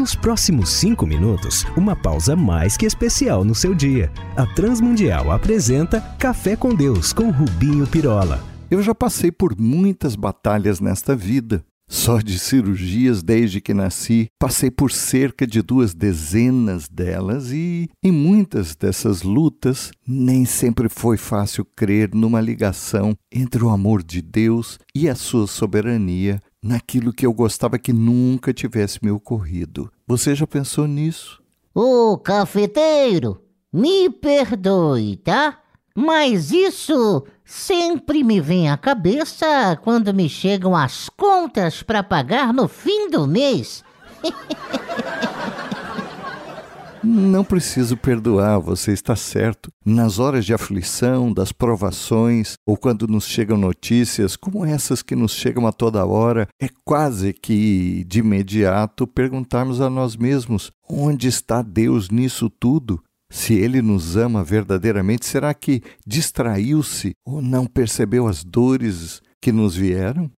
Nos próximos cinco minutos, uma pausa mais que especial no seu dia. A Transmundial apresenta Café com Deus com Rubinho Pirola. Eu já passei por muitas batalhas nesta vida. Só de cirurgias desde que nasci, passei por cerca de duas dezenas delas e, em muitas dessas lutas, nem sempre foi fácil crer numa ligação entre o amor de Deus e a sua soberania naquilo que eu gostava que nunca tivesse me ocorrido. Você já pensou nisso? Ô, cafeteiro, me perdoe, tá? Mas isso sempre me vem à cabeça quando me chegam as contas para pagar no fim do mês. Não preciso perdoar, você está certo. Nas horas de aflição, das provações, ou quando nos chegam notícias como essas que nos chegam a toda hora, é quase que de imediato perguntarmos a nós mesmos: onde está Deus nisso tudo? Se ele nos ama verdadeiramente, será que distraiu-se ou não percebeu as dores que nos vieram?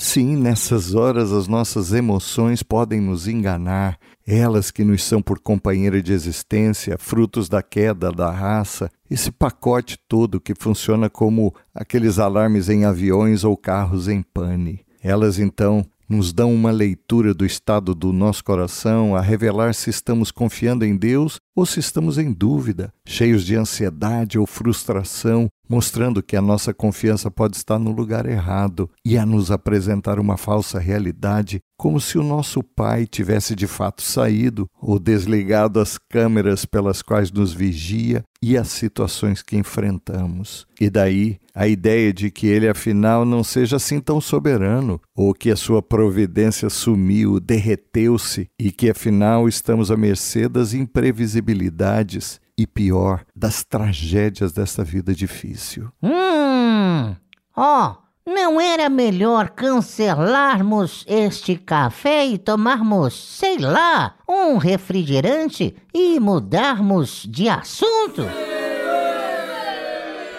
Sim, nessas horas as nossas emoções podem nos enganar, elas que nos são por companheira de existência, frutos da queda da raça, esse pacote todo que funciona como aqueles alarmes em aviões ou carros em pane. Elas então nos dão uma leitura do estado do nosso coração, a revelar se estamos confiando em Deus ou se estamos em dúvida, cheios de ansiedade ou frustração, mostrando que a nossa confiança pode estar no lugar errado e a nos apresentar uma falsa realidade, como se o nosso pai tivesse de fato saído ou desligado as câmeras pelas quais nos vigia e as situações que enfrentamos. E daí a ideia de que ele afinal não seja assim tão soberano, ou que a sua providência sumiu, derreteu-se e que afinal estamos à mercê das imprevisibilidades e pior, das tragédias desta vida difícil. Hum, ó, oh, não era melhor cancelarmos este café e tomarmos, sei lá, um refrigerante e mudarmos de assunto?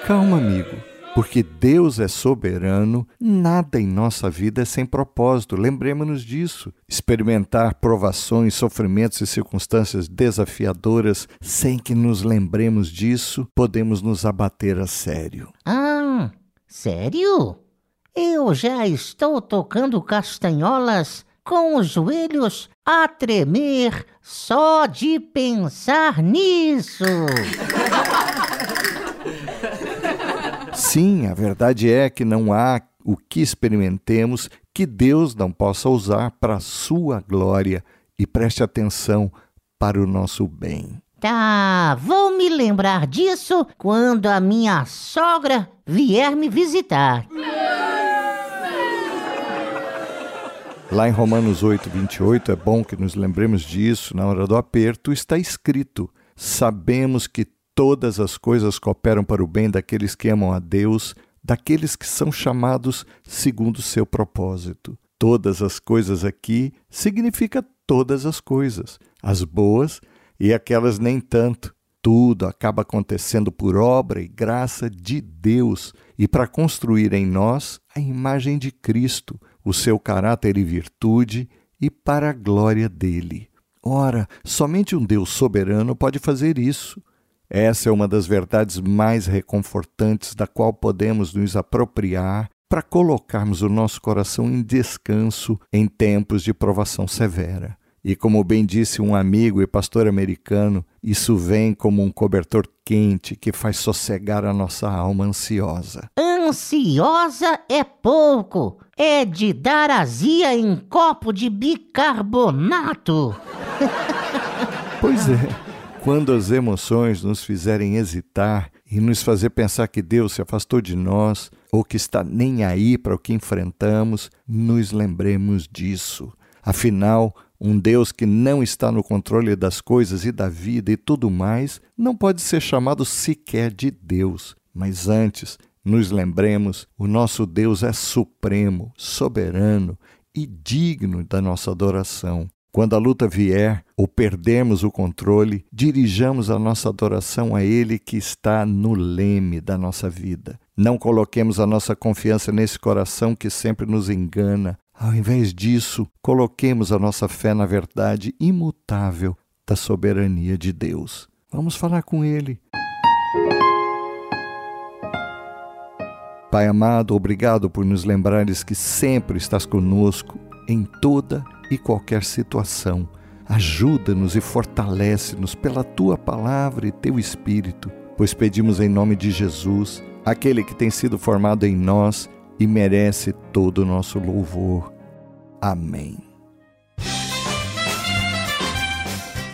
Calma, amigo porque Deus é soberano, nada em nossa vida é sem propósito. Lembremos-nos disso. Experimentar provações, sofrimentos e circunstâncias desafiadoras sem que nos lembremos disso, podemos nos abater a sério. Ah, sério? Eu já estou tocando castanholas com os joelhos a tremer só de pensar nisso. Sim, a verdade é que não há o que experimentemos que Deus não possa usar para a sua glória e preste atenção para o nosso bem. Tá, vou me lembrar disso quando a minha sogra vier me visitar. Lá em Romanos 8, 28, é bom que nos lembremos disso, na hora do aperto, está escrito: Sabemos que Todas as coisas cooperam para o bem daqueles que amam a Deus, daqueles que são chamados segundo o seu propósito. Todas as coisas aqui significa todas as coisas, as boas e aquelas nem tanto. Tudo acaba acontecendo por obra e graça de Deus e para construir em nós a imagem de Cristo, o seu caráter e virtude e para a glória dele. Ora, somente um Deus soberano pode fazer isso. Essa é uma das verdades mais reconfortantes da qual podemos nos apropriar para colocarmos o nosso coração em descanso em tempos de provação severa. E como bem disse um amigo e pastor americano, isso vem como um cobertor quente que faz sossegar a nossa alma ansiosa. Ansiosa é pouco, é de dar azia em copo de bicarbonato. pois é. Quando as emoções nos fizerem hesitar e nos fazer pensar que Deus se afastou de nós ou que está nem aí para o que enfrentamos, nos lembremos disso. Afinal, um Deus que não está no controle das coisas e da vida e tudo mais, não pode ser chamado sequer de Deus. Mas antes, nos lembremos: o nosso Deus é supremo, soberano e digno da nossa adoração. Quando a luta vier ou perdermos o controle, dirijamos a nossa adoração a Ele que está no leme da nossa vida. Não coloquemos a nossa confiança nesse coração que sempre nos engana, Ao invés disso, coloquemos a nossa fé na verdade imutável da soberania de Deus. Vamos falar com Ele. Pai amado, obrigado por nos lembrares que sempre estás conosco em toda e qualquer situação. Ajuda-nos e fortalece-nos pela tua palavra e teu espírito, pois pedimos em nome de Jesus, aquele que tem sido formado em nós e merece todo o nosso louvor. Amém.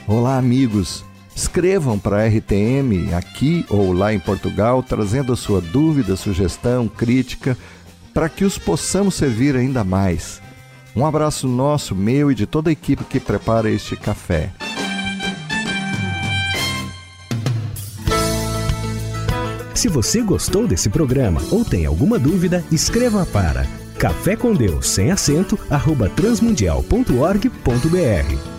Olá, amigos. Escrevam para a RTM aqui ou lá em Portugal, trazendo a sua dúvida, sugestão, crítica, para que os possamos servir ainda mais. Um abraço nosso, meu e de toda a equipe que prepara este café. Se você gostou desse programa ou tem alguma dúvida, escreva para café com Deus sem acento arroba transmundial.org.br